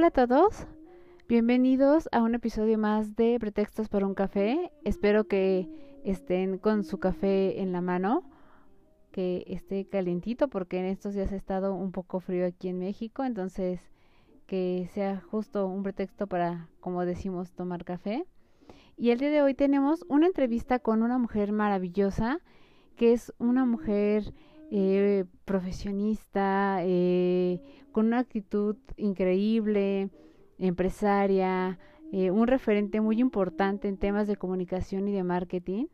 Hola a todos, bienvenidos a un episodio más de Pretextos para un café. Espero que estén con su café en la mano, que esté calientito porque en estos días ha estado un poco frío aquí en México, entonces que sea justo un pretexto para, como decimos, tomar café. Y el día de hoy tenemos una entrevista con una mujer maravillosa, que es una mujer eh, profesionista, eh, con una actitud increíble, empresaria, eh, un referente muy importante en temas de comunicación y de marketing,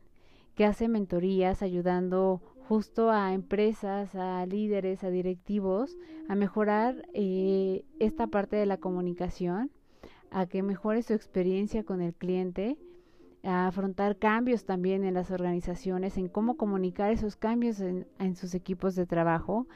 que hace mentorías ayudando justo a empresas, a líderes, a directivos, a mejorar eh, esta parte de la comunicación, a que mejore su experiencia con el cliente, a afrontar cambios también en las organizaciones, en cómo comunicar esos cambios en, sus equipos de trabajo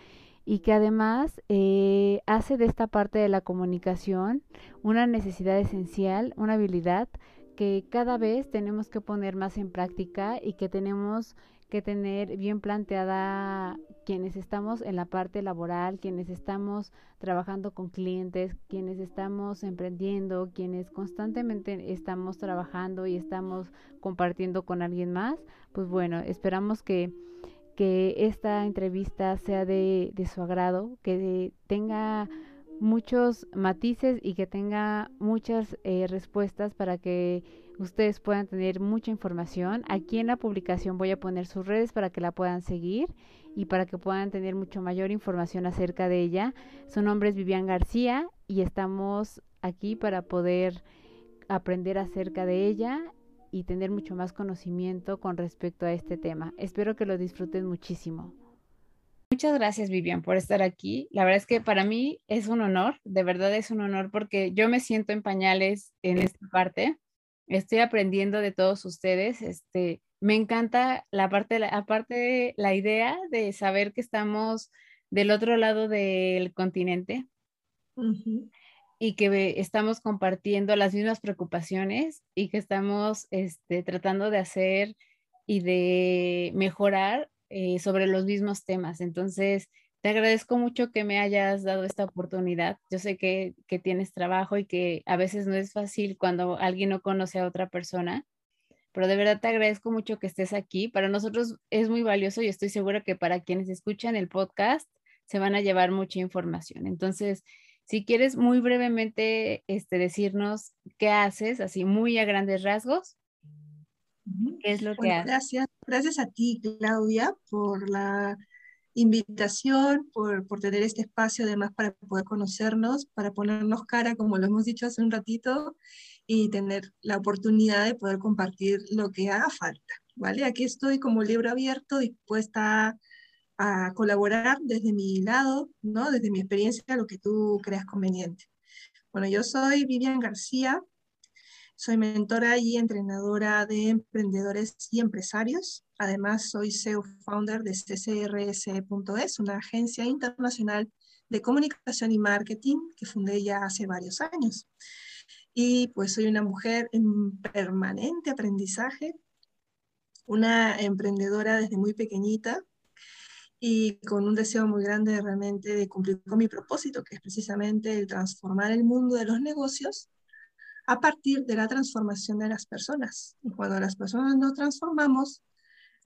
y que además eh, hace de esta parte de la comunicación una necesidad esencial, una habilidad que cada vez tenemos que poner más en práctica y que tenemos que tener bien planteada quienes estamos en la parte laboral, quienes estamos trabajando con clientes, quienes estamos emprendiendo, quienes constantemente estamos trabajando y estamos compartiendo con alguien más, pues bueno, esperamos que que esta entrevista sea de, su agrado, que tenga muchos matices y que tenga muchas eh, respuestas para que ustedes puedan tener mucha información. Aquí en la publicación voy a poner sus redes para que la puedan seguir y para que puedan tener mucho mayor información acerca de ella. Su nombre es Vivian García y estamos aquí para poder aprender acerca de ella y tener mucho más conocimiento con respecto a este tema. Espero que lo disfruten muchísimo. Muchas gracias, Vivian, por estar aquí. La verdad es que para mí es un honor, de verdad es un honor porque yo me siento en pañales en esta parte. Estoy aprendiendo de todos ustedes. Este, me encanta la parte, la, aparte la idea de saber que estamos del otro lado del continente y que estamos compartiendo las mismas preocupaciones y que estamos este, tratando de hacer y de mejorar eh, sobre los mismos temas. Entonces, te agradezco mucho que me hayas dado esta oportunidad. Yo sé que, que tienes trabajo y que a veces no es fácil cuando alguien no conoce a otra persona, pero de verdad te agradezco mucho que estés aquí. Para nosotros es muy valioso y estoy segura que para quienes escuchan el podcast se van a llevar mucha información. Entonces, si quieres muy brevemente este, decirnos qué haces, así muy a grandes rasgos, qué es lo que haces. Gracias, gracias a ti, Claudia, por la invitación, por, por, tener este espacio además para poder conocernos, para ponernos cara, como lo hemos dicho hace un ratito, y tener la oportunidad de poder compartir lo que haga falta. ¿Vale? Aquí estoy como libro abierto, dispuesta a colaborar desde mi lado, ¿no? desde mi experiencia, lo que tú creas conveniente. Bueno, yo soy Vivian García, soy mentora y entrenadora de emprendedores y empresarios. Además, soy CEO founder de CCRS.es, una agencia internacional de comunicación y marketing que fundé ya hace varios años. Y pues soy una mujer en permanente aprendizaje, una emprendedora desde muy pequeñita, y con un deseo muy grande realmente de cumplir con mi propósito, que es precisamente el transformar el mundo de los negocios a partir de la transformación de las personas. Y cuando las personas nos transformamos,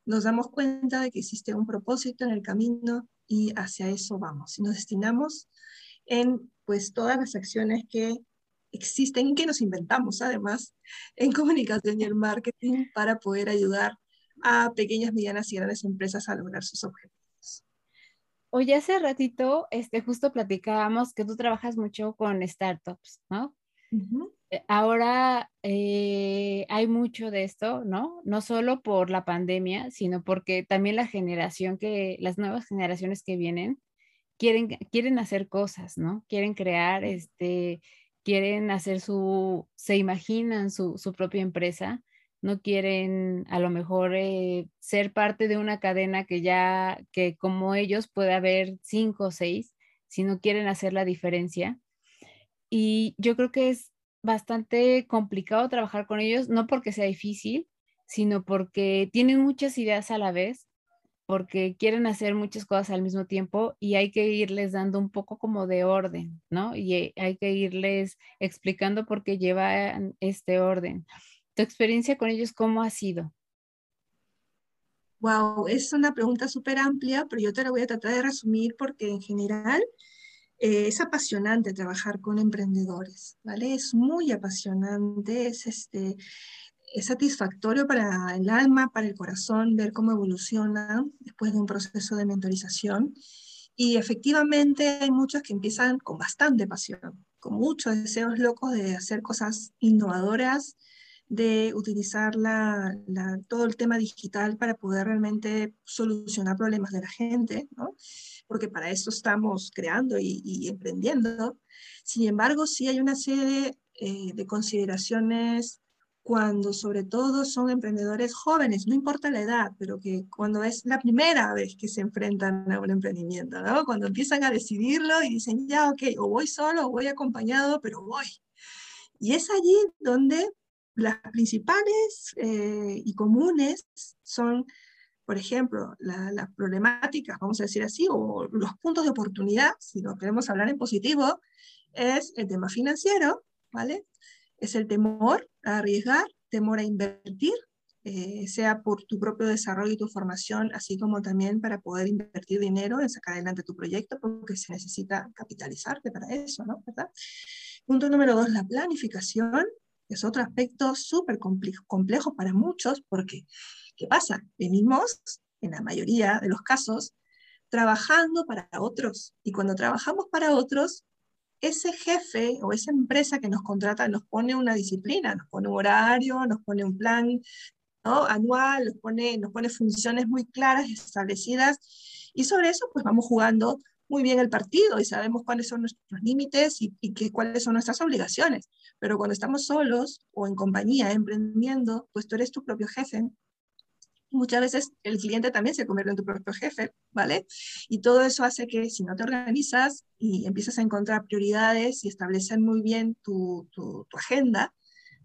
nos damos cuenta de que existe un propósito en el camino y hacia eso vamos. Y nos destinamos en pues todas las acciones que existen y que nos inventamos además en comunicación y el marketing para poder ayudar a pequeñas, medianas y grandes empresas a lograr sus objetivos. Oye, hace ratito, este, justo platicábamos que tú trabajas mucho con startups, ¿no? Eh, ahora eh, hay mucho de esto, ¿no? No solo por la pandemia, sino porque también la generación que, las nuevas generaciones que vienen, quieren, quieren hacer cosas, ¿no? Quieren crear, este, quieren hacer su, se imaginan su, su propia empresa, no quieren a lo mejor eh, ser parte de una cadena que ya, que como ellos puede haber cinco o seis, sino quieren hacer la diferencia. Y yo creo que es bastante complicado trabajar con ellos, no porque sea difícil, sino porque tienen muchas ideas a la vez, porque quieren hacer muchas cosas al mismo tiempo y hay que irles dando un poco como de orden, ¿no? Y hay que irles explicando por qué llevan este orden. ¿Tu experiencia con ellos cómo ha sido? Wow, es una pregunta súper amplia, pero yo te la voy a tratar de resumir porque en general eh, es apasionante trabajar con emprendedores, ¿vale? Es muy apasionante, es este, es satisfactorio para el alma, para el corazón, ver cómo evoluciona después de un proceso de mentorización. Y efectivamente hay muchos que empiezan con bastante pasión, con muchos deseos locos de hacer cosas innovadoras, de utilizar la, todo el tema digital para poder realmente solucionar problemas de la gente, ¿no? Porque para eso estamos creando y, emprendiendo. Sin embargo, sí hay una serie eh, de consideraciones cuando sobre todo son emprendedores jóvenes, no importa la edad, pero que cuando es la primera vez que se enfrentan a un emprendimiento. Cuando empiezan a decidirlo y dicen, ya, ok, o voy solo o voy acompañado, pero voy. Y es allí donde las principales eh, y comunes son, por ejemplo, las problemáticas, vamos a decir así, o los puntos de oportunidad, si lo queremos hablar en positivo, es el tema financiero, ¿vale? es el temor a arriesgar, temor a invertir, eh, sea por tu propio desarrollo y tu formación, así como también para poder invertir dinero en sacar adelante tu proyecto, porque se necesita capitalizarte para eso, ¿no? ¿verdad? Punto número dos, la planificación. Es otro aspecto súper complejo para muchos, porque, ¿qué pasa? Venimos, en la mayoría de los casos, trabajando para otros. Y cuando trabajamos para otros, ese jefe o esa empresa que nos contrata nos pone una disciplina, nos pone un horario, nos pone un plan anual, nos pone, nos pone funciones muy claras establecidas, y sobre eso pues vamos jugando muy bien el partido y sabemos cuáles son nuestros límites y, y cuáles son nuestras obligaciones. Pero cuando estamos solos o en compañía, emprendiendo, pues tú eres tu propio jefe muchas veces el cliente también se convierte en tu propio jefe, ¿vale? Y todo eso hace que si no te organizas y empiezas a encontrar prioridades y establecer muy bien tu, tu, agenda,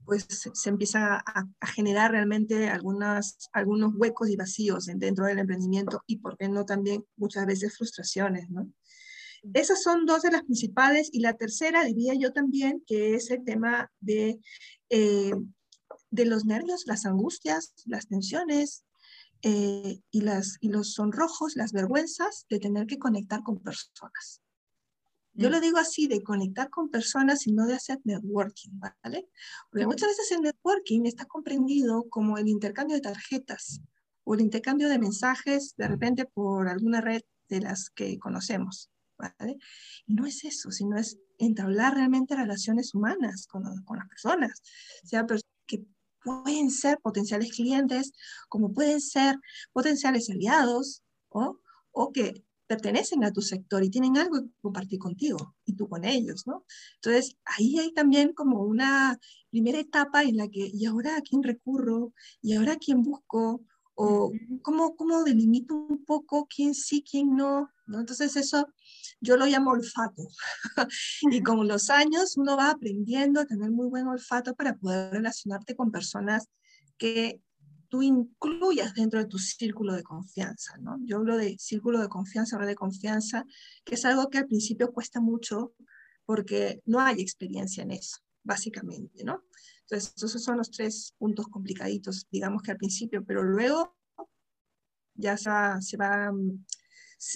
pues se, empieza a, a, generar realmente algunas, algunos huecos y vacíos dentro del emprendimiento y, por qué no, también muchas veces frustraciones, ¿no? Esas son dos de las principales y la tercera diría yo también que es el tema de, eh, de los nervios, las angustias, las tensiones, eh, y, las, y los sonrojos, las vergüenzas de tener que conectar con personas. Yo mm. lo digo así, de conectar con personas y no de hacer networking, ¿vale? Porque muchas veces el networking está comprendido como el intercambio de tarjetas o el intercambio de mensajes de repente por alguna red de las que conocemos, ¿vale? Y no es eso, sino es entablar realmente relaciones humanas con, con las personas, sea personas que pueden ser potenciales clientes, como pueden ser potenciales aliados o, o que pertenecen a tu sector y tienen algo que compartir contigo y tú con ellos, ¿no? Entonces, ahí hay también como una primera etapa en la que, ¿y ahora a quién recurro? ¿Y ahora a quién busco? ¿O cómo, cómo delimito un poco quién sí, quién no? ¿No? Entonces, eso yo lo llamo olfato. y con los años uno va aprendiendo a tener muy buen olfato para poder relacionarte con personas que tú incluyas dentro de tu círculo de confianza, ¿no? Yo hablo de círculo de confianza, red de confianza, que es algo que al principio cuesta mucho porque no hay experiencia en eso, básicamente, ¿no? Entonces, esos son los tres puntos complicaditos, digamos que al principio, pero luego ya se va, se va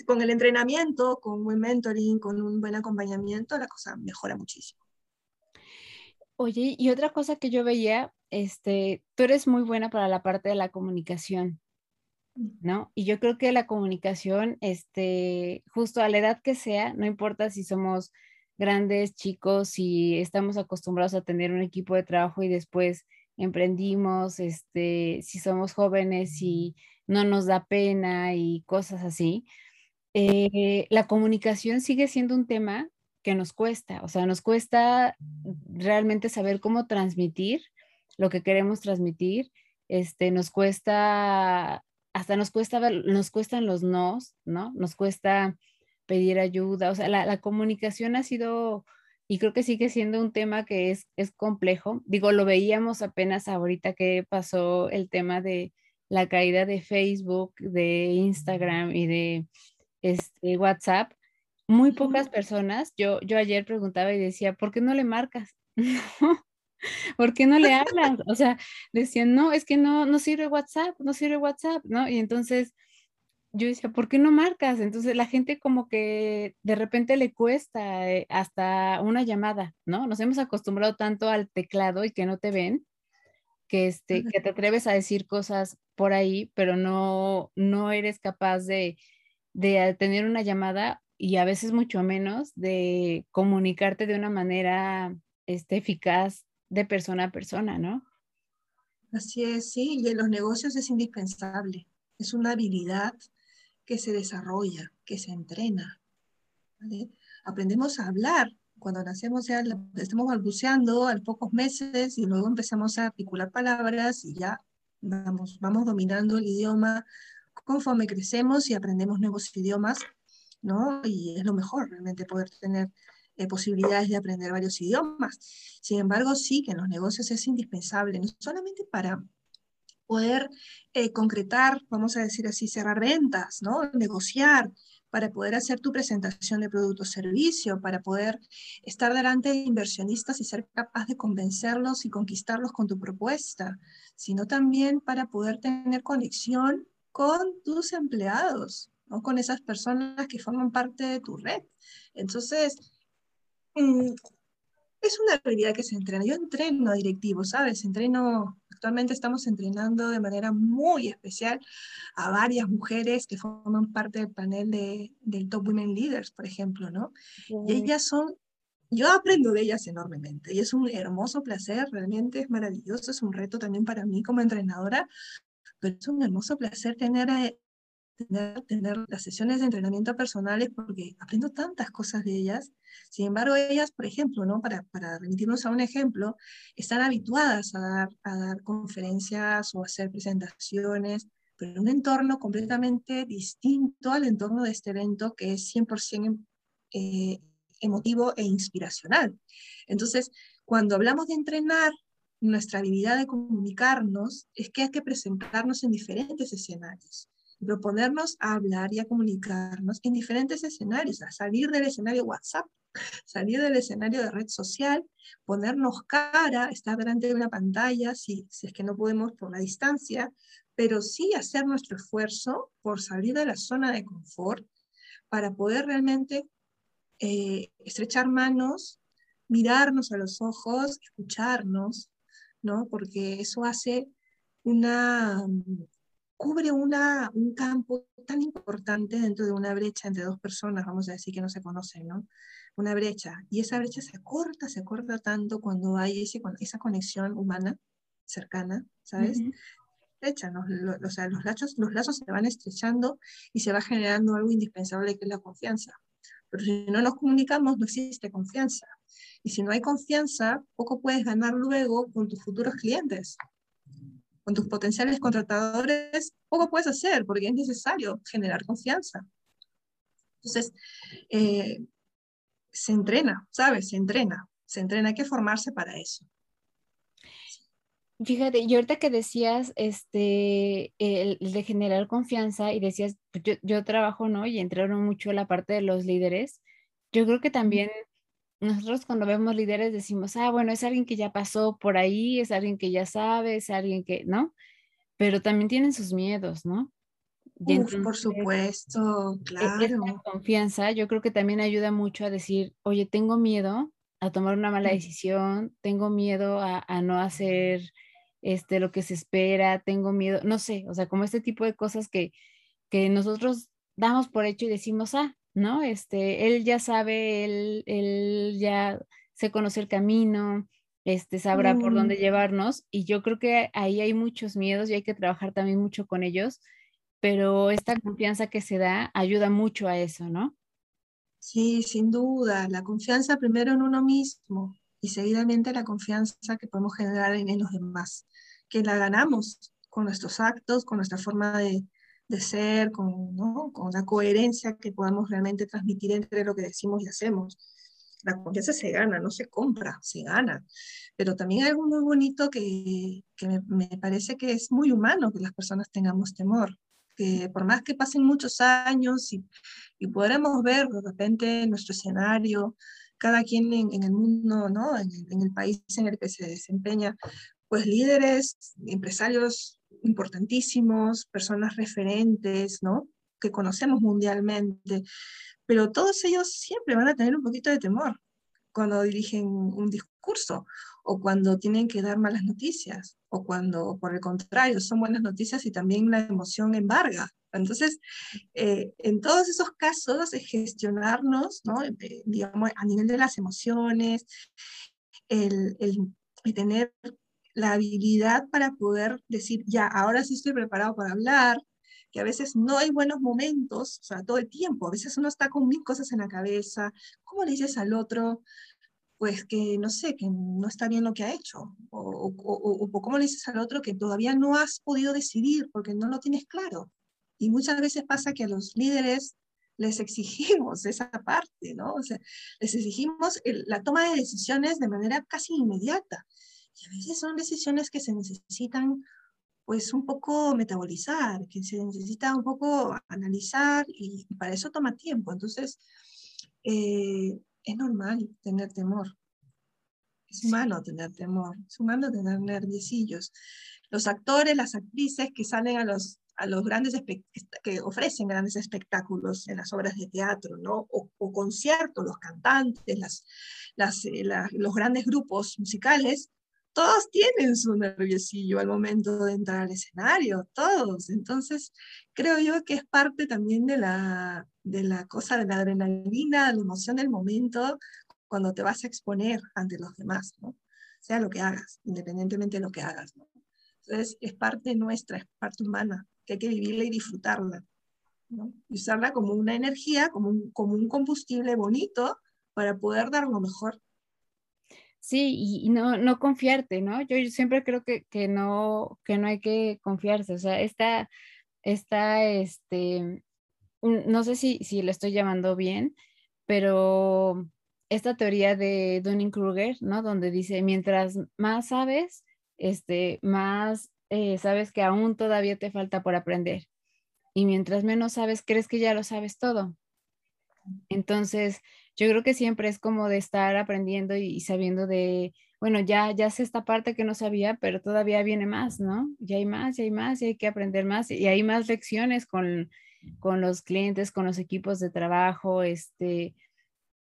con el entrenamiento, con un buen mentoring, con un buen acompañamiento, la cosa mejora muchísimo. Oye, y otra cosa que yo veía, este, tú eres muy buena para la parte de la comunicación, ¿no? Y yo creo que la comunicación, este, justo a la edad que sea, no importa si somos grandes, chicos, si estamos acostumbrados a tener un equipo de trabajo y después emprendimos, este, si somos jóvenes y no nos da pena y cosas así eh, la comunicación sigue siendo un tema que nos cuesta, o sea, nos cuesta realmente saber cómo transmitir lo que queremos transmitir, este, nos cuesta, hasta nos cuesta, nos cuestan los nos, ¿no? Nos cuesta pedir ayuda, o sea, la, la comunicación ha sido, y creo que sigue siendo un tema que es, es complejo. Digo, lo veíamos apenas ahorita que pasó el tema de la caída de Facebook, de Instagram y de este, WhatsApp, muy pocas personas, yo, yo ayer preguntaba y decía, ¿por qué no le marcas? ¿Por qué no le hablas? O sea, decían, no, es que no, no sirve WhatsApp, no sirve WhatsApp, ¿no? Y entonces yo decía, ¿por qué no marcas? Entonces la gente como que de repente le cuesta eh, hasta una llamada, ¿no? Nos hemos acostumbrado tanto al teclado y que no te ven, que, este, que te atreves a decir cosas por ahí, pero no, no eres capaz de, de tener una llamada y a veces mucho menos de comunicarte de una manera este, eficaz de persona a persona, ¿no? Así es, sí, y en los negocios es indispensable. Es una habilidad que se desarrolla, que se entrena. Aprendemos a hablar. Cuando nacemos ya estamos balbuceando a pocos meses y luego empezamos a articular palabras y ya vamos, vamos dominando el idioma conforme crecemos y aprendemos nuevos idiomas, ¿no? Y es lo mejor realmente poder tener eh, posibilidades de aprender varios idiomas. Sin embargo, sí que en los negocios es indispensable, no solamente para poder eh, concretar, vamos a decir así, cerrar ventas, ¿no? negociar, para poder hacer tu presentación de producto o servicio, para poder estar delante de inversionistas y ser capaz de convencerlos y conquistarlos con tu propuesta, sino también para poder tener conexión con tus empleados, ¿no? con esas personas que forman parte de tu red. Entonces, mm, es una habilidad que se entrena. Yo entreno a directivos, ¿sabes? Entreno, actualmente estamos entrenando de manera muy especial a varias mujeres que forman parte del panel de, del Top Women Leaders, por ejemplo, ¿no? Y ellas son, yo aprendo de ellas enormemente y es un hermoso placer, realmente es maravilloso, es un reto también para mí como entrenadora pero es un hermoso placer tener, eh, tener, tener las sesiones de entrenamiento personales porque aprendo tantas cosas de ellas. Sin embargo, ellas, por ejemplo, ¿no? para, para remitirnos a un ejemplo, están habituadas a dar, a dar conferencias o hacer presentaciones, pero en un entorno completamente distinto al entorno de este evento que es 100% eh, emotivo e inspiracional. Entonces, cuando hablamos de entrenar nuestra habilidad de comunicarnos es que hay que presentarnos en diferentes escenarios, proponernos a hablar y a comunicarnos en diferentes escenarios, a salir del escenario WhatsApp, salir del escenario de red social, ponernos cara, estar delante de una pantalla, si, es que no podemos por la distancia, pero sí hacer nuestro esfuerzo por salir de la zona de confort para poder realmente eh, estrechar manos, mirarnos a los ojos, escucharnos, ¿no? Porque eso hace una, cubre una, un campo tan importante dentro de una brecha entre dos personas, vamos a decir que no se conocen, ¿no? Una brecha. Y esa brecha se corta, se corta tanto cuando hay ese, esa conexión humana cercana, ¿sabes? Estrecha, ¿no? o sea, los lazos, los lazos se van estrechando y se va generando algo indispensable que es la confianza. Pero si no nos comunicamos, no existe confianza. Y si no hay confianza, poco puedes ganar luego con tus futuros clientes. Con tus potenciales contratadores, poco puedes hacer porque es necesario generar confianza. Entonces, eh, se entrena, ¿sabes? Se entrena. Se entrena, hay que formarse para eso. Fíjate, y ahorita que decías este, el, de generar confianza y decías, pues, yo, yo trabajo, ¿no? Y entraron mucho la parte de los líderes. Yo creo que también nosotros cuando vemos líderes decimos, ah, bueno, es alguien que ya pasó por ahí, es alguien que ya sabe, es alguien que, ¿no? Pero también tienen sus miedos, ¿no? por supuesto, claro. confianza, yo creo que también ayuda mucho a decir, oye, tengo miedo a tomar una mala decisión, tengo miedo a, a no hacer este, lo que se espera, tengo miedo, no sé, o sea, como este tipo de cosas que, que nosotros damos por hecho y decimos, ah, ¿no? Este, él ya sabe, él, él ya se conoce el camino, este, sabrá por dónde mm. llevarnos y yo creo que ahí hay muchos miedos y hay que trabajar también mucho con ellos pero esta confianza que se da ayuda mucho a eso, ¿no? Sí, sin duda, la confianza primero en uno mismo y seguidamente la confianza que podemos generar en, los demás, que la ganamos con nuestros actos, con nuestra forma de, ser, con, con la coherencia que podamos realmente transmitir entre lo que decimos y hacemos. La confianza se gana, no se compra, se gana. Pero también hay algo muy bonito que, que me, me, parece que es muy humano que las personas tengamos temor que por más que pasen muchos años y, y podremos ver de repente nuestro escenario, cada quien en, el mundo, ¿no? En, en, el país en el que se desempeña, pues líderes, empresarios importantísimos, personas referentes, ¿no? Que conocemos mundialmente, pero todos ellos siempre van a tener un poquito de temor cuando dirigen un discurso o cuando tienen que dar malas noticias o cuando, por el contrario, son buenas noticias y también la emoción embarga. Entonces, eh, en todos esos casos, es gestionarnos, ¿no? Eh, digamos, a nivel de las emociones, el, el, el tener la habilidad para poder decir, ya, ahora sí estoy preparado para hablar, que a veces no hay buenos momentos, o sea, todo el tiempo, a veces uno está con mil cosas en la cabeza, ¿cómo le dices al otro? pues que no sé, que no está bien lo que ha hecho, o, o, cómo le dices al otro que todavía no has podido decidir porque no lo tienes claro. Y muchas veces pasa que a los líderes les exigimos esa parte, ¿no? O sea, les exigimos la toma de decisiones de manera casi inmediata. Y a veces son decisiones que se necesitan pues un poco metabolizar, que se necesita un poco analizar y para eso toma tiempo. Entonces, eh, es normal tener temor. Es humano tener temor, es humano tener nerviosillos. Los actores, las actrices que salen a los, a los grandes, que ofrecen grandes espectáculos en las obras de teatro, ¿no? O, conciertos, los cantantes, las, las, eh, los grandes grupos musicales, todos tienen su nerviosillo al momento de entrar al escenario, todos. Entonces, creo yo que es parte también de la, de la cosa de la adrenalina, la emoción del momento, cuando te vas a exponer ante los demás, ¿no? Sea lo que hagas, independientemente de lo que hagas. Entonces, es parte nuestra, es parte humana, que hay que vivirla y disfrutarla, ¿no? Y usarla como una energía, como un, como un combustible bonito para poder dar lo mejor Sí, y, no, no confiarte, ¿no? Yo, siempre creo que, que, no, que no hay que confiarse, o sea, esta, esta, este, no sé si, si lo estoy llamando bien, pero esta teoría de Dunning-Kruger, ¿no? Donde dice, mientras más sabes, este, más eh, sabes que aún todavía te falta por aprender. Y mientras menos sabes, crees que ya lo sabes todo. Entonces, yo creo que siempre es como de estar aprendiendo y, sabiendo de, bueno, ya, ya sé esta parte que no sabía, pero todavía viene más, ¿no? Ya hay más, ya hay más, y hay que aprender más, y hay más lecciones con, con los clientes, con los equipos de trabajo, este,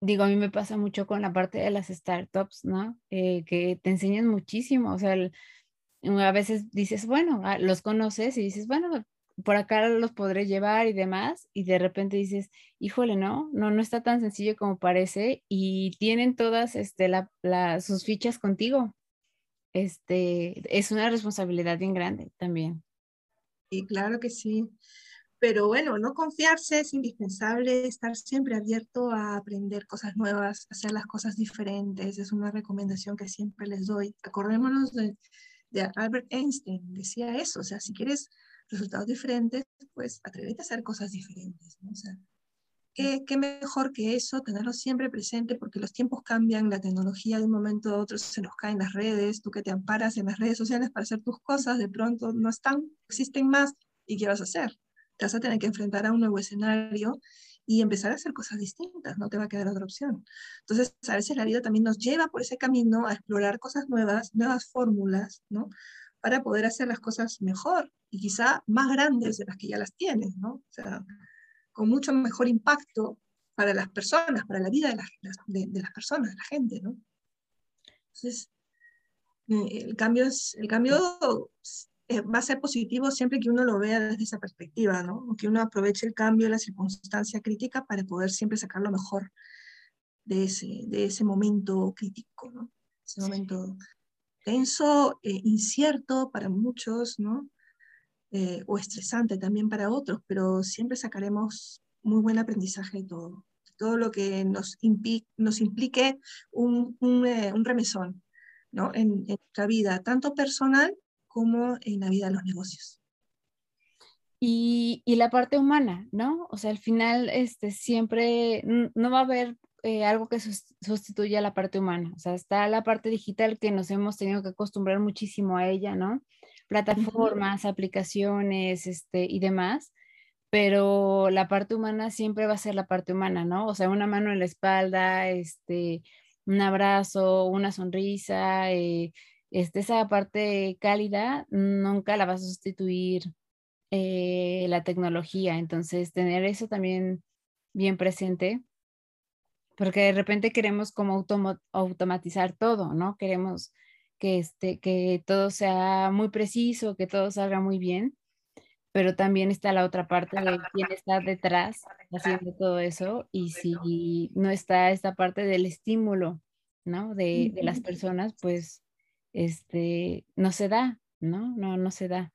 digo, a mí me pasa mucho con la parte de las startups, ¿no? Eh, que te enseñan muchísimo, o sea, a veces dices, bueno, ah, los conoces y dices, bueno, por acá los podré llevar y demás, y de repente dices, híjole, no, no, no está tan sencillo como parece, y tienen todas este, la, sus fichas contigo. Este, es una responsabilidad bien grande también. Y claro que sí. Pero bueno, no confiarse es indispensable, estar siempre abierto a aprender cosas nuevas, hacer las cosas diferentes, es una recomendación que siempre les doy. Acordémonos de, de Albert Einstein, decía eso, o sea, si quieres resultados diferentes, pues atrévete a hacer cosas diferentes. ¿no? O sea, ¿qué, ¿qué, mejor que eso, tenerlo siempre presente, porque los tiempos cambian, la tecnología de un momento a otro se nos caen las redes, tú que te amparas en las redes sociales para hacer tus cosas, de pronto no están, existen más, ¿y qué vas a hacer? Te vas a tener que enfrentar a un nuevo escenario y empezar a hacer cosas distintas, no te va a quedar otra opción. Entonces, a veces la vida también nos lleva por ese camino a explorar cosas nuevas, nuevas fórmulas, ¿no? Para poder hacer las cosas mejor y quizá más grandes de las que ya las tienes, ¿no? O sea, con mucho mejor impacto para las personas, para la vida de las, de, las personas, de la gente, ¿no? Entonces, eh, el cambio, es, el cambio va a ser positivo siempre que uno lo vea desde esa perspectiva, ¿no? Que uno aproveche el cambio, la circunstancia crítica para poder siempre sacar lo mejor de ese, de ese momento crítico, ¿no? Ese momento tenso, eh, incierto para muchos, ¿no? eh, o estresante también para otros, pero siempre sacaremos muy buen aprendizaje de todo, todo lo que nos, nos implique un, un, un remesón ¿no? en, en nuestra vida, tanto personal como en la vida de los negocios. Y, y, la parte humana, ¿no? O sea, al final este, siempre no va a haber eh, algo que sustituya la parte humana. O sea, está la parte digital que nos hemos tenido que acostumbrar muchísimo a ella, ¿no? Plataformas, aplicaciones este, y demás, pero la parte humana siempre va a ser la parte humana, ¿no? O sea, una mano en la espalda, este, un abrazo, una sonrisa, eh, este, esa parte cálida nunca la va a sustituir eh, la tecnología. Entonces, tener eso también bien presente porque de repente queremos como automatizar todo, ¿no? Queremos que, este, que todo sea muy preciso, que todo salga muy bien, pero también está la otra parte de quién está detrás haciendo todo eso y si no está esta parte del estímulo, ¿no? De, de las personas, pues, este, no se da, ¿no? No, no se da.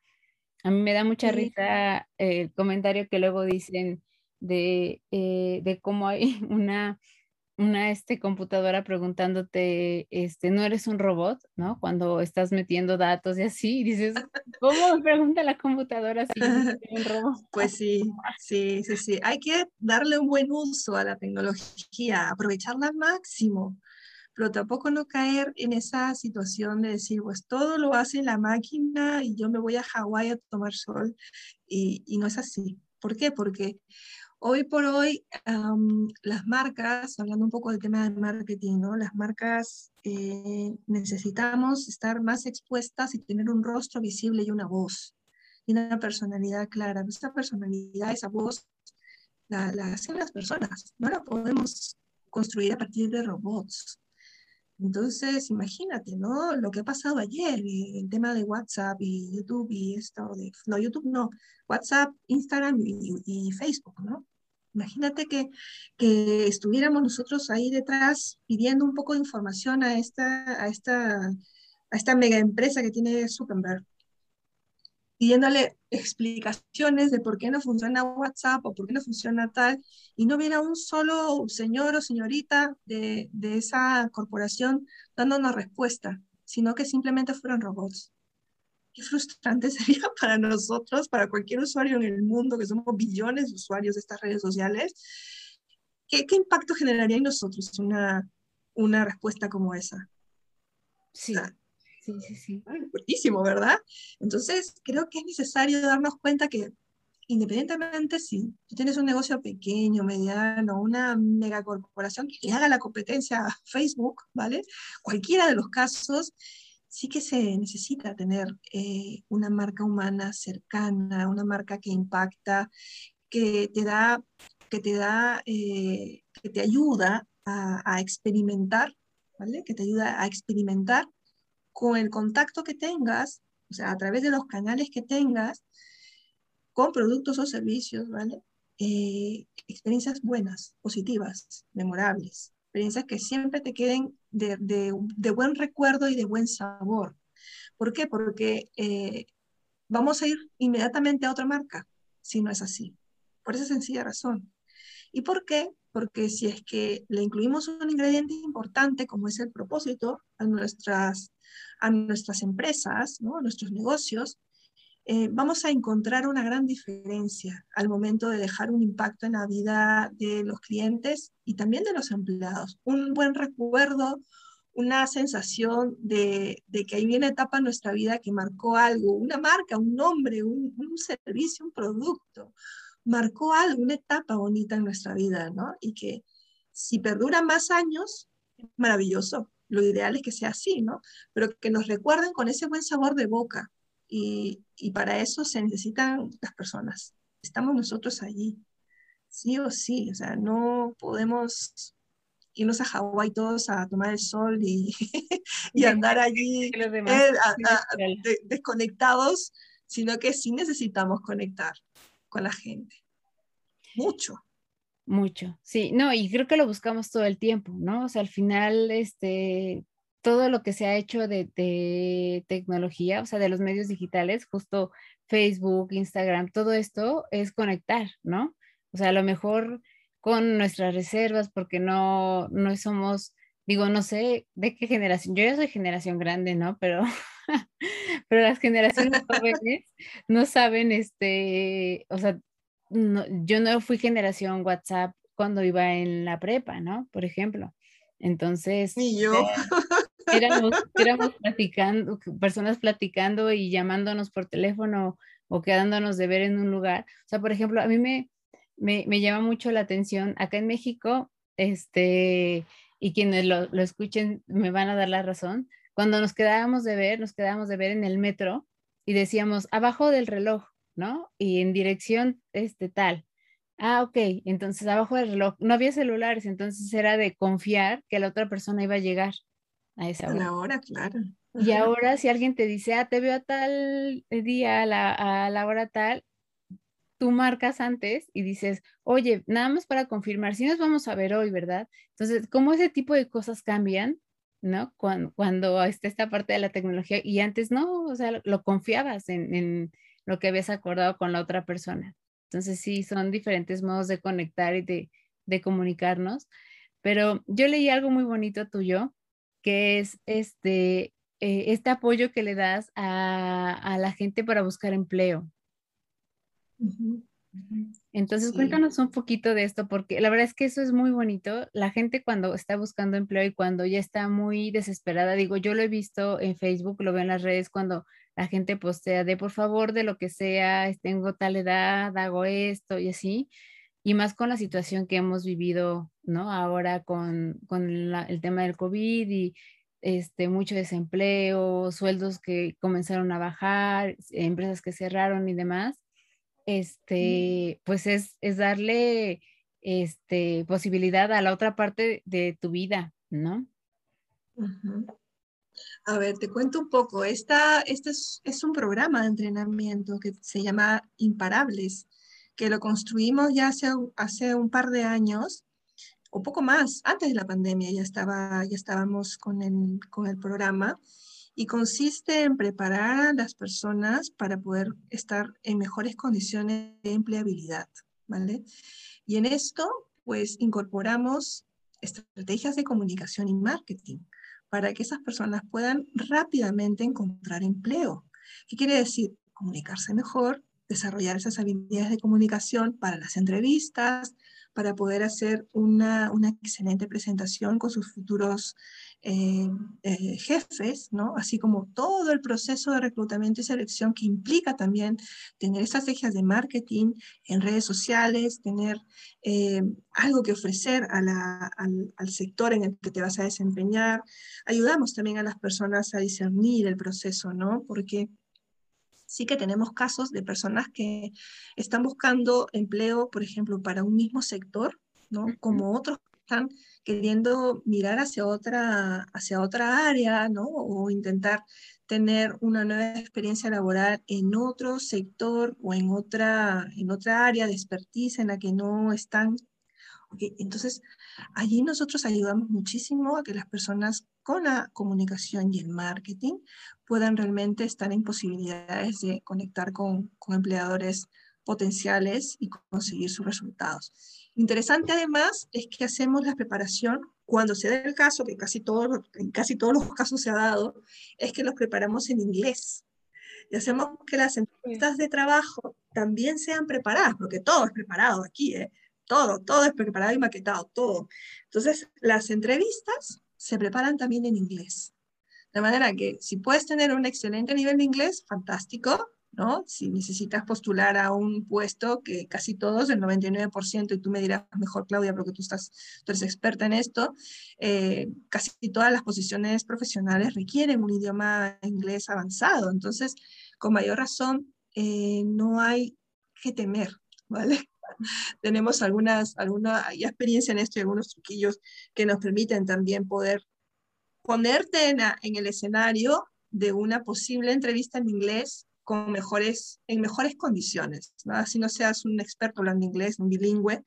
A mí me da mucha risa el comentario que luego dicen de, eh, de cómo hay una una este, computadora preguntándote, este, no eres un robot, ¿no? Cuando estás metiendo datos y así, y dices, ¿cómo me pregunta la computadora si eres un robot? Pues sí, sí, sí, sí. Hay que darle un buen uso a la tecnología, aprovecharla al máximo, pero tampoco no caer en esa situación de decir, pues todo lo hace la máquina y yo me voy a Hawái a tomar sol, y, y no es así. ¿Por qué? Porque Hoy por hoy, las marcas, hablando un poco del tema del marketing, ¿no? las marcas eh, necesitamos estar más expuestas y tener un rostro visible y una voz y una personalidad clara. Esa personalidad, esa voz, la, la hacen las personas, no la podemos construir a partir de robots. Entonces, imagínate, ¿no? Lo que ha pasado ayer, el tema de WhatsApp y YouTube y esto de, no, YouTube no, WhatsApp, Instagram y, y Facebook, ¿no? Imagínate que, que, estuviéramos nosotros ahí detrás pidiendo un poco de información a esta, a esta, a esta mega empresa que tiene Zuckerberg, pidiéndole explicaciones de por qué no funciona WhatsApp o por qué no funciona tal, y no viene un solo señor o señorita de, de esa corporación dándonos respuesta, sino que simplemente fueron robots qué frustrante sería para nosotros, para cualquier usuario en el mundo, que somos billones de usuarios de estas redes sociales. ¿Qué, qué impacto generaría en nosotros una, una respuesta como esa? Sí. sí, sí, sí. Fuertísimo, ¿verdad? Entonces, creo que es necesario darnos cuenta que independientemente si tú tienes un negocio pequeño, mediano, una megacorporación que le haga la competencia a Facebook, ¿vale? Cualquiera de los casos, sí que se necesita tener eh, una marca humana cercana, una marca que impacta, que te da, que te da, eh, que te ayuda a, experimentar, ¿vale? Que te ayuda a experimentar con el contacto que tengas, o sea, a través de los canales que tengas, con productos o servicios, ¿vale? Eh, experiencias buenas, positivas, memorables experiencias que siempre te queden de, buen recuerdo y de buen sabor. ¿Por qué? Porque eh, vamos a ir inmediatamente a otra marca si no es así, por esa sencilla razón. ¿Y por qué? Porque si es que le incluimos un ingrediente importante como es el propósito a nuestras, a nuestras empresas, ¿no? a nuestros negocios, eh, vamos a encontrar una gran diferencia al momento de dejar un impacto en la vida de los clientes y también de los empleados. Un buen recuerdo, una sensación de, que hay una etapa en nuestra vida que marcó algo, una marca, un nombre, un, un servicio, un producto, marcó algo, una etapa bonita en nuestra vida, ¿no? Y que si perdura más años, maravilloso. Lo ideal es que sea así, ¿no? Pero que nos recuerden con ese buen sabor de boca, y, y, para eso se necesitan las personas. Estamos nosotros allí, sí o sí. O sea, no podemos irnos a Hawái todos a tomar el sol y, y andar allí eh, desconectados, sino que sí necesitamos conectar con la gente. Mucho. Mucho, sí, no, y creo que lo buscamos todo el tiempo, ¿no? O sea, al final, este, todo lo que se ha hecho de, de, tecnología, o sea, de los medios digitales, justo Facebook, Instagram, todo esto es conectar, ¿no? O sea, a lo mejor con nuestras reservas, porque no, no somos, digo, no sé de qué generación, yo ya soy generación grande, ¿no? Pero, pero las generaciones jóvenes no saben, este, o sea, yo no fui generación WhatsApp cuando iba en la prepa, ¿no? Por ejemplo. Entonces, y yo. Éramos, platicando, personas platicando y llamándonos por teléfono o quedándonos de ver en un lugar. O sea, por ejemplo, a mí me, me, me llama mucho la atención acá en México, este, y quienes lo, lo, escuchen me van a dar la razón. Cuando nos quedábamos de ver, nos quedábamos de ver en el metro y decíamos abajo del reloj, ¿no? Y en dirección este tal. Ah, ok, entonces abajo del reloj no había celulares, entonces era de confiar que la otra persona iba a llegar a esa hora. A la hora, claro. Y ahora si alguien te dice, ah, te veo a tal día, a la, a la hora tal, tú marcas antes y dices, oye, nada más para confirmar, si nos vamos a ver hoy, ¿verdad? Entonces, ¿cómo ese tipo de cosas cambian, ¿no? Cuando, cuando está esta parte de la tecnología y antes no, o sea, lo, confiabas en, en, lo que habías acordado con la otra persona. Entonces, sí, son diferentes modos de conectar y de, de comunicarnos. Pero yo leí algo muy bonito tuyo, que es este, eh, este apoyo que le das a, a la gente para buscar empleo. Entonces, cuéntanos un poquito de esto, porque la verdad es que eso es muy bonito. La gente cuando está buscando empleo y cuando ya está muy desesperada, digo, yo lo he visto en Facebook, lo veo en las redes, cuando la gente postea de por favor, de lo que sea, tengo tal edad, hago esto y así, y más con la situación que hemos vivido, ¿no? Ahora con, con el tema del COVID y este, mucho desempleo, sueldos que comenzaron a bajar, empresas que cerraron y demás este, pues es, es darle este, posibilidad a la otra parte de tu vida, ¿no? A ver, te cuento un poco. Esta, este es, es, un programa de entrenamiento que se llama Imparables, que lo construimos ya hace, hace un par de años, o poco más, antes de la pandemia ya, estaba, ya estábamos con el, con el programa y consiste en preparar a las personas para poder estar en mejores condiciones de empleabilidad, ¿vale? Y en esto, pues, incorporamos estrategias de comunicación y marketing para que esas personas puedan rápidamente encontrar empleo. ¿Qué quiere decir? Comunicarse mejor, desarrollar esas habilidades de comunicación para las entrevistas, para poder hacer una, una excelente presentación con sus futuros eh, eh, jefes, ¿no? así como todo el proceso de reclutamiento y selección que implica también tener estrategias de marketing en redes sociales, tener eh, algo que ofrecer a la, al, al, sector en el que te vas a desempeñar. Ayudamos también a las personas a discernir el proceso, ¿no? Porque sí que tenemos casos de personas que están buscando empleo, por ejemplo, para un mismo sector, ¿no? Como otros están queriendo mirar hacia otra, hacia otra área, ¿no? O intentar tener una nueva experiencia laboral en otro sector o en otra, en otra área de expertise en la que no están. Entonces, allí nosotros ayudamos muchísimo a que las personas con la comunicación y el marketing puedan realmente estar en posibilidades de conectar con, con empleadores potenciales y conseguir sus resultados. Interesante además es que hacemos la preparación cuando se da el caso, que casi todo, en casi todos los casos se ha dado, es que los preparamos en inglés. Y hacemos que las entrevistas de trabajo también sean preparadas, porque todo es preparado aquí, ¿eh? todo, todo es preparado y maquetado, todo. Entonces, las entrevistas se preparan también en inglés. De manera que si puedes tener un excelente nivel de inglés, fantástico, ¿no? Si necesitas postular a un puesto que casi todos, el 99%, y tú me dirás mejor, Claudia, porque tú, estás, tú eres experta en esto, eh, casi todas las posiciones profesionales requieren un idioma inglés avanzado. Entonces, con mayor razón, eh, no hay que temer, ¿vale? Tenemos algunas, alguna experiencia en esto y algunos truquillos que nos permiten también poder ponerte en, en el escenario de una posible entrevista en inglés con mejores, en mejores condiciones. ¿no? Así no seas un experto hablando inglés, un bilingüe,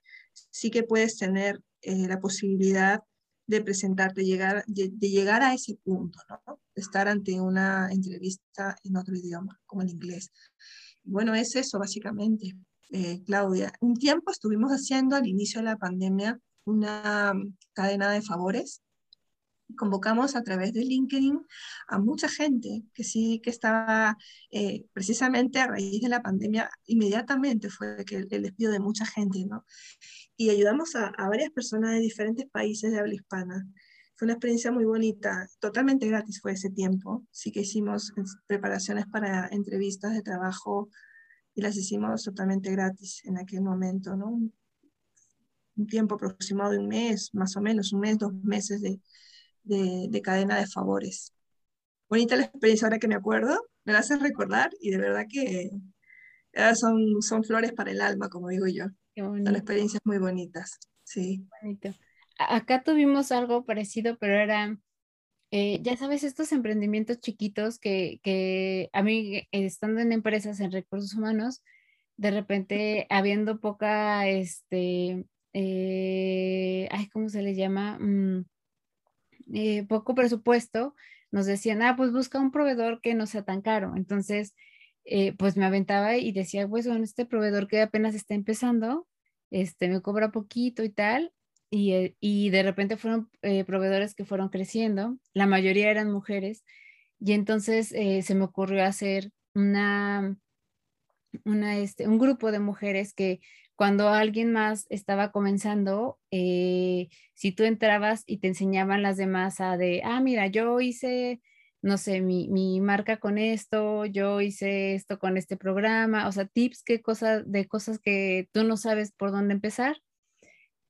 sí que puedes tener eh, la posibilidad de presentarte, llegar, de, llegar a ese punto, ¿no? De estar ante una entrevista en otro idioma, como el inglés. Bueno, es eso básicamente, eh, Claudia. Un tiempo estuvimos haciendo al inicio de la pandemia una cadena de favores. Convocamos a través de LinkedIn a mucha gente que sí que estaba eh, precisamente a raíz de la pandemia, inmediatamente fue que el despido de mucha gente, ¿no? y ayudamos a, varias personas de diferentes países de habla hispana. Fue una experiencia muy bonita, totalmente gratis fue ese tiempo. Sí que hicimos preparaciones para entrevistas de trabajo y las hicimos totalmente gratis en aquel momento, ¿no? Un tiempo aproximado de un mes, más o menos, un mes, dos meses de, de, de cadena de favores. Bonita la experiencia ahora que me acuerdo, me la hace recordar y de verdad que son, son flores para el alma, como digo yo. Son experiencias muy bonitas, sí. Bonito. Acá tuvimos algo parecido, pero era, eh, ya sabes, estos emprendimientos chiquitos que, que a mí, eh, estando en empresas en recursos humanos, de repente, habiendo poca, este, eh, ay, ¿cómo se le llama? Mm, poco presupuesto, nos decían, ah, pues busca un proveedor que no sea tan caro. Entonces, eh, pues me aventaba y decía, pues con este proveedor que apenas está empezando, este, me cobra poquito y tal, y, eh, y de repente fueron eh, proveedores que fueron creciendo, la mayoría eran mujeres, y entonces se me ocurrió hacer una, este, un grupo de mujeres que cuando alguien más estaba comenzando, si tú entrabas y te enseñaban las demás a de, ah, mira, yo hice no sé, mi, mi, marca con esto, yo hice esto con este programa, o sea, tips qué cosas, de cosas que tú no sabes por dónde empezar.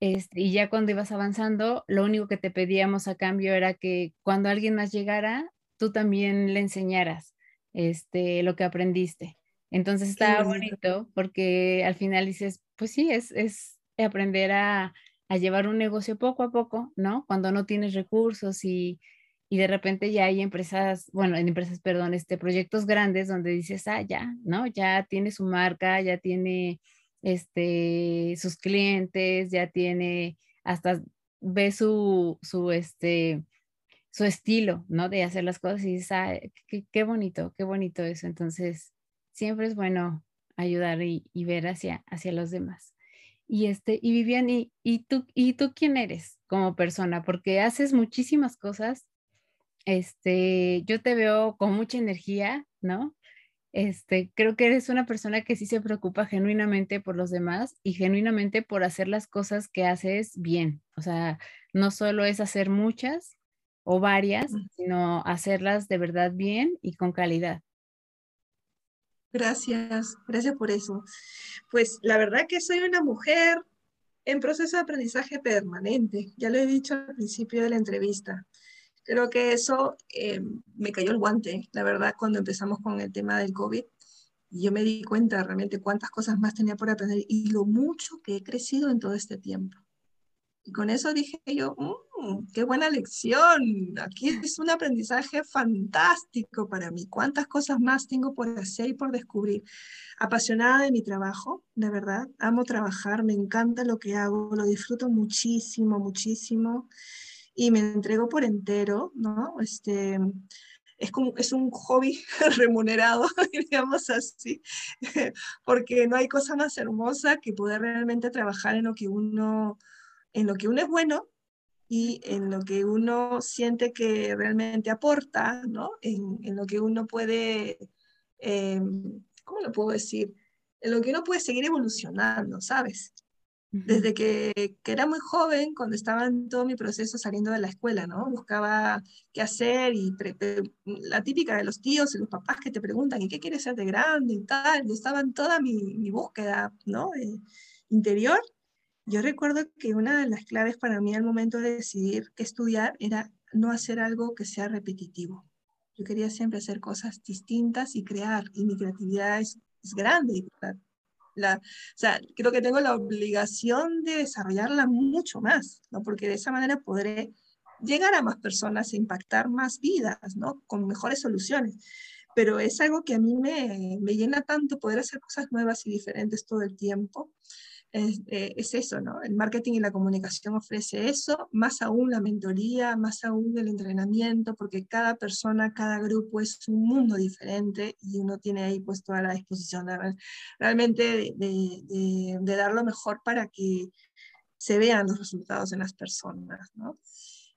Este, y ya cuando ibas avanzando, lo único que te pedíamos a cambio era que cuando alguien más llegara, tú también le enseñaras este, lo que aprendiste. Entonces estaba bonito porque al final dices, pues sí, es, es aprender a, a llevar un negocio poco a poco, ¿no? Cuando no tienes recursos y y de repente ya hay empresas, bueno, en empresas, perdón, este, proyectos grandes donde dices, ah, ya, ¿no? Ya tiene su marca, ya tiene este, sus clientes, ya tiene, hasta ve su, su, este, su estilo, ¿no? De hacer las cosas y qué bonito, qué bonito eso. Entonces, siempre es bueno ayudar y, y, ver hacia, hacia los demás. Y este, y Vivian, ¿y, y, tú, ¿y tú quién eres como persona? Porque haces muchísimas cosas este, yo te veo con mucha energía, ¿no? Este, creo que eres una persona que sí se preocupa genuinamente por los demás y genuinamente por hacer las cosas que haces bien. O sea, no solo es hacer muchas o varias, sino hacerlas de verdad bien y con calidad. Gracias, gracias por eso. Pues la verdad que soy una mujer en proceso de aprendizaje permanente, ya lo he dicho al principio de la entrevista. Creo que eso eh, me cayó el guante, la verdad, cuando empezamos con el tema del COVID. Yo me di cuenta realmente cuántas cosas más tenía por aprender y lo mucho que he crecido en todo este tiempo. Y con eso dije yo, mm, qué buena lección, aquí es un aprendizaje fantástico para mí, cuántas cosas más tengo por hacer y por descubrir. Apasionada de mi trabajo, de verdad, amo trabajar, me encanta lo que hago, lo disfruto muchísimo, muchísimo y me entrego por entero, ¿no? Este, es, como, es un hobby remunerado, digamos así, porque no hay cosa más hermosa que poder realmente trabajar en lo que uno, en lo que uno es bueno y en lo que uno siente que realmente aporta, ¿no? En, lo que uno puede, eh, ¿cómo lo puedo decir? En lo que uno puede seguir evolucionando, ¿sabes? Desde que, que, era muy joven, cuando estaba en todo mi proceso saliendo de la escuela, ¿no? Buscaba qué hacer y la típica de los tíos y los papás que te preguntan, ¿y qué quieres ser de grande y tal? Yo estaba en toda mi, mi búsqueda, ¿no? interior. Yo recuerdo que una de las claves para mí al momento de decidir qué estudiar era no hacer algo que sea repetitivo. Yo quería siempre hacer cosas distintas y crear, y mi creatividad es, es grande, la, o sea, creo que tengo la obligación de desarrollarla mucho más, ¿no? Porque de esa manera podré llegar a más personas e impactar más vidas, ¿no? Con mejores soluciones. Pero es algo que a mí me, me llena tanto poder hacer cosas nuevas y diferentes todo el tiempo. Eh, es, eso, ¿no? El marketing y la comunicación ofrece eso, más aún la mentoría, más aún el entrenamiento, porque cada persona, cada grupo es un mundo diferente y uno tiene ahí pues toda la disposición de, realmente de, de, dar lo mejor para que se vean los resultados en las personas, ¿no?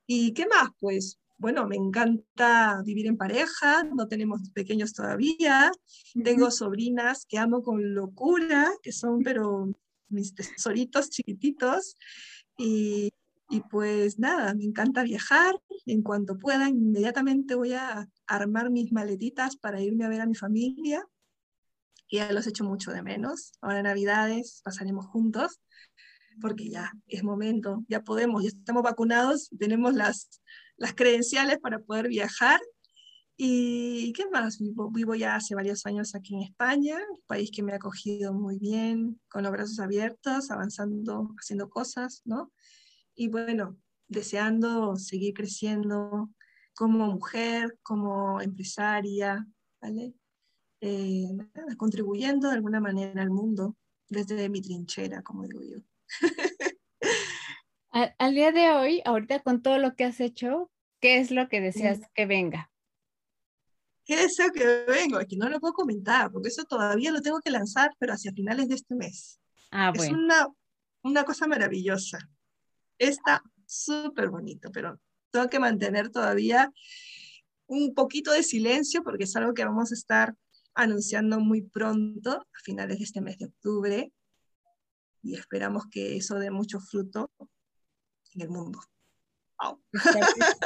¿Y qué más? Pues bueno, me encanta vivir en pareja, no tenemos pequeños todavía, tengo sobrinas que amo con locura, que son pero mis tesoritos chiquititos, y, y pues nada, me encanta viajar, en cuanto pueda, inmediatamente voy a armar mis maletitas para irme a ver a mi familia, que ya los echo mucho de menos, ahora Navidades pasaremos juntos, porque ya es momento, ya podemos, ya estamos vacunados, tenemos las las credenciales para poder viajar. ¿Y qué más? Vivo, ya hace varios años aquí en España, un país que me ha acogido muy bien, con los brazos abiertos, avanzando, haciendo cosas, ¿no? Y bueno, deseando seguir creciendo como mujer, como empresaria, ¿vale? Eh, contribuyendo de alguna manera al mundo desde mi trinchera, como digo yo. Al, día de hoy, ahorita con todo lo que has hecho, ¿qué es lo que deseas que venga? ¿Qué deseo que venga? Aquí no lo puedo comentar, porque eso todavía lo tengo que lanzar, pero hacia finales de este mes. Ah, bueno. Es una, una cosa maravillosa. Está súper bonito, pero tengo que mantener todavía un poquito de silencio porque es algo que vamos a estar anunciando muy pronto, a finales de este mes de octubre, y esperamos que eso dé mucho fruto en el mundo.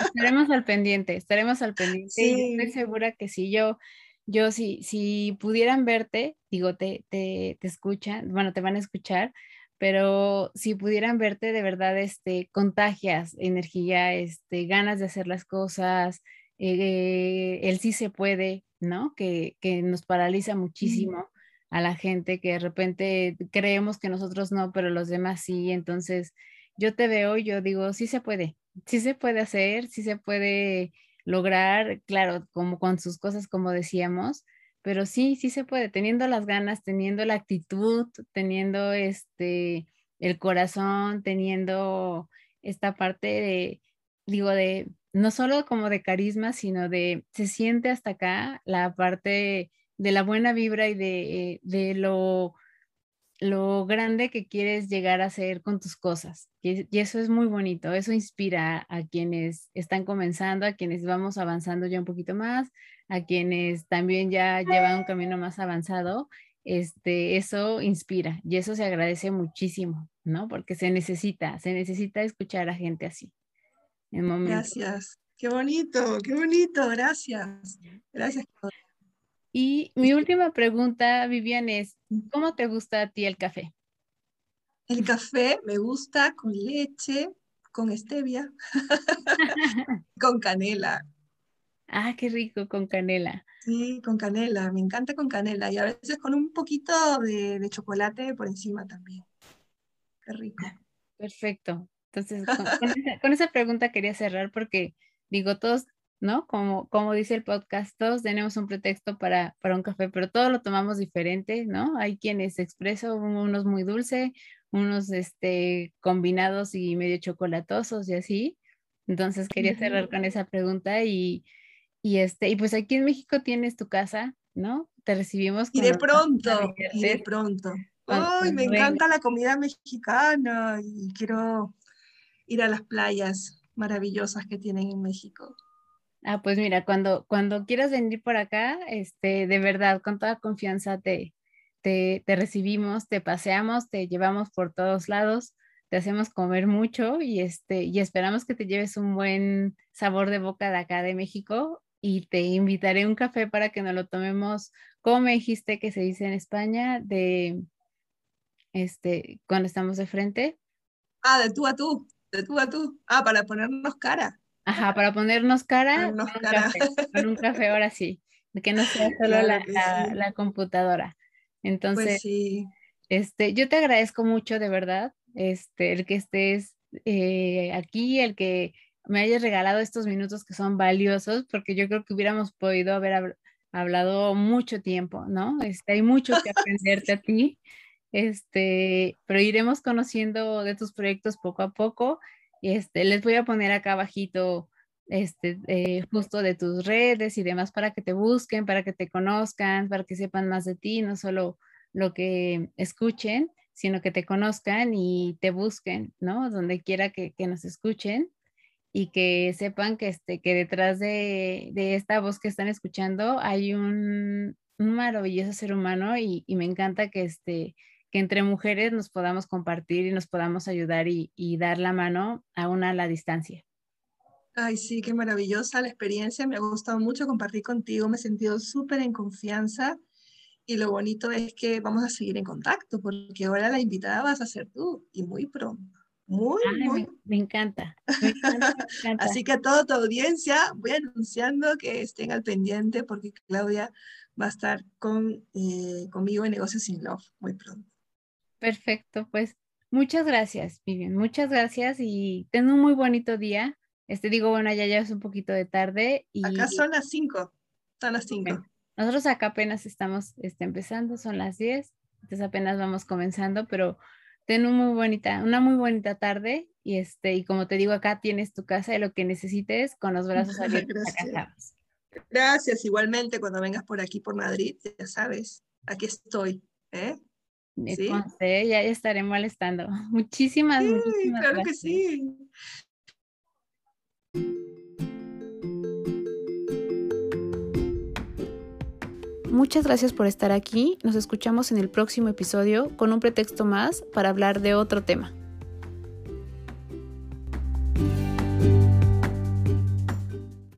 Estaremos al pendiente, estaremos al pendiente. Estoy segura que si yo, yo si, si pudieran verte, digo, te, te, te escuchan, bueno, te van a escuchar, pero si pudieran verte, de verdad, este, contagias energía, este, ganas de hacer las cosas, eh, el sí se puede, ¿no? Que, que nos paraliza muchísimo a la gente, que de repente creemos que nosotros no, pero los demás sí, entonces yo te veo y yo digo, sí se puede, sí se puede hacer, sí se puede lograr, claro, como con sus cosas, como decíamos, pero sí, sí se puede, teniendo las ganas, teniendo la actitud, teniendo este, el corazón, teniendo esta parte de, digo, de, no solo como de carisma, sino de, se siente hasta acá la parte de la buena vibra y de, de lo lo grande que quieres llegar a ser con tus cosas. Y, eso es muy bonito, eso inspira a quienes están comenzando, a quienes vamos avanzando ya un poquito más, a quienes también ya llevan un camino más avanzado. Este, eso inspira y eso se agradece muchísimo, ¿no? Porque se necesita, se necesita escuchar a gente así. gracias, qué bonito, qué bonito, gracias. Gracias. Y mi última pregunta, Vivian, es, ¿cómo te gusta a ti el café? El café me gusta con leche, con stevia, con canela. Ah, qué rico, con canela. Sí, con canela, me encanta con canela y a veces con un poquito de, chocolate por encima también. Qué rico. Perfecto. Entonces, con esa pregunta quería cerrar porque digo, todos ¿no? Como, como dice el podcast, todos tenemos un pretexto para, para un café, pero todos lo tomamos diferente, ¿no? Hay quienes expreso, unos muy dulce, unos este, combinados y medio chocolatosos y así. Entonces quería cerrar con esa pregunta y, y, este, y pues aquí en México tienes tu casa, ¿no? Te recibimos. Y de pronto, y de pronto. ¡Ay, me encanta la comida mexicana! Y quiero ir a las playas maravillosas que tienen en México. Ah, pues mira, cuando, cuando quieras venir por acá, este, de verdad, con toda confianza te, te, recibimos, te paseamos, te llevamos por todos lados, te hacemos comer mucho y, este, y esperamos que te lleves un buen sabor de boca de acá de México y te invitaré un café para que nos lo tomemos, como me dijiste que se dice en España, de, este, cuando estamos de frente. Ah, de tú a tú, de tú a tú. Ah, para ponernos cara. Ajá, para ponernos cara, con, Un café, con un café, ahora sí, que no sea solo la, computadora. Pues Entonces, este, yo te agradezco mucho, de verdad, este, el que estés eh, aquí, el que me hayas regalado estos minutos que son valiosos, porque yo creo que hubiéramos podido haber hablado mucho tiempo, ¿no? Este, hay mucho que aprenderte a ti. Este, pero iremos conociendo de tus proyectos poco a poco. Este, les voy a poner acá abajito este, eh, justo de tus redes y demás para que te busquen, para que te conozcan, para que sepan más de ti, no solo lo que escuchen, sino que te conozcan y te busquen, ¿no? Donde quiera que, nos escuchen y que sepan que, este, que detrás de, esta voz que están escuchando hay un, maravilloso ser humano y, me encanta que, este, que entre mujeres nos podamos compartir y nos podamos ayudar y, y dar la mano aún a la distancia. Ay, sí, qué maravillosa la experiencia. Me ha gustado mucho compartir contigo. Me he sentido súper en confianza. Y lo bonito es que vamos a seguir en contacto, porque ahora la invitada vas a ser tú y muy pronto. Muy, muy. Me, encanta. Así que a toda tu audiencia voy anunciando que estén al pendiente porque Claudia va a estar con, eh, conmigo en Negocios sin Love muy pronto. Perfecto, pues muchas gracias, Vivian. Muchas gracias y ten un muy bonito día. Este digo, bueno, ya ya es un poquito de tarde. Y... Acá son las 5. Son las 5. Nosotros acá apenas estamos este, empezando, son las 10, entonces apenas vamos comenzando, pero ten una muy bonita, una muy bonita tarde y este, y como te digo, acá tienes tu casa y lo que necesites con los brazos abiertos. Gracias. Gracias, igualmente cuando vengas por aquí por Madrid, ya sabes, aquí estoy. ¿eh? ¿Sí? ya, estaré molestando. Muchísimas, sí, muchísimas claro que sí. Muchas gracias por estar aquí. Nos escuchamos en el próximo episodio con un pretexto más para hablar de otro tema.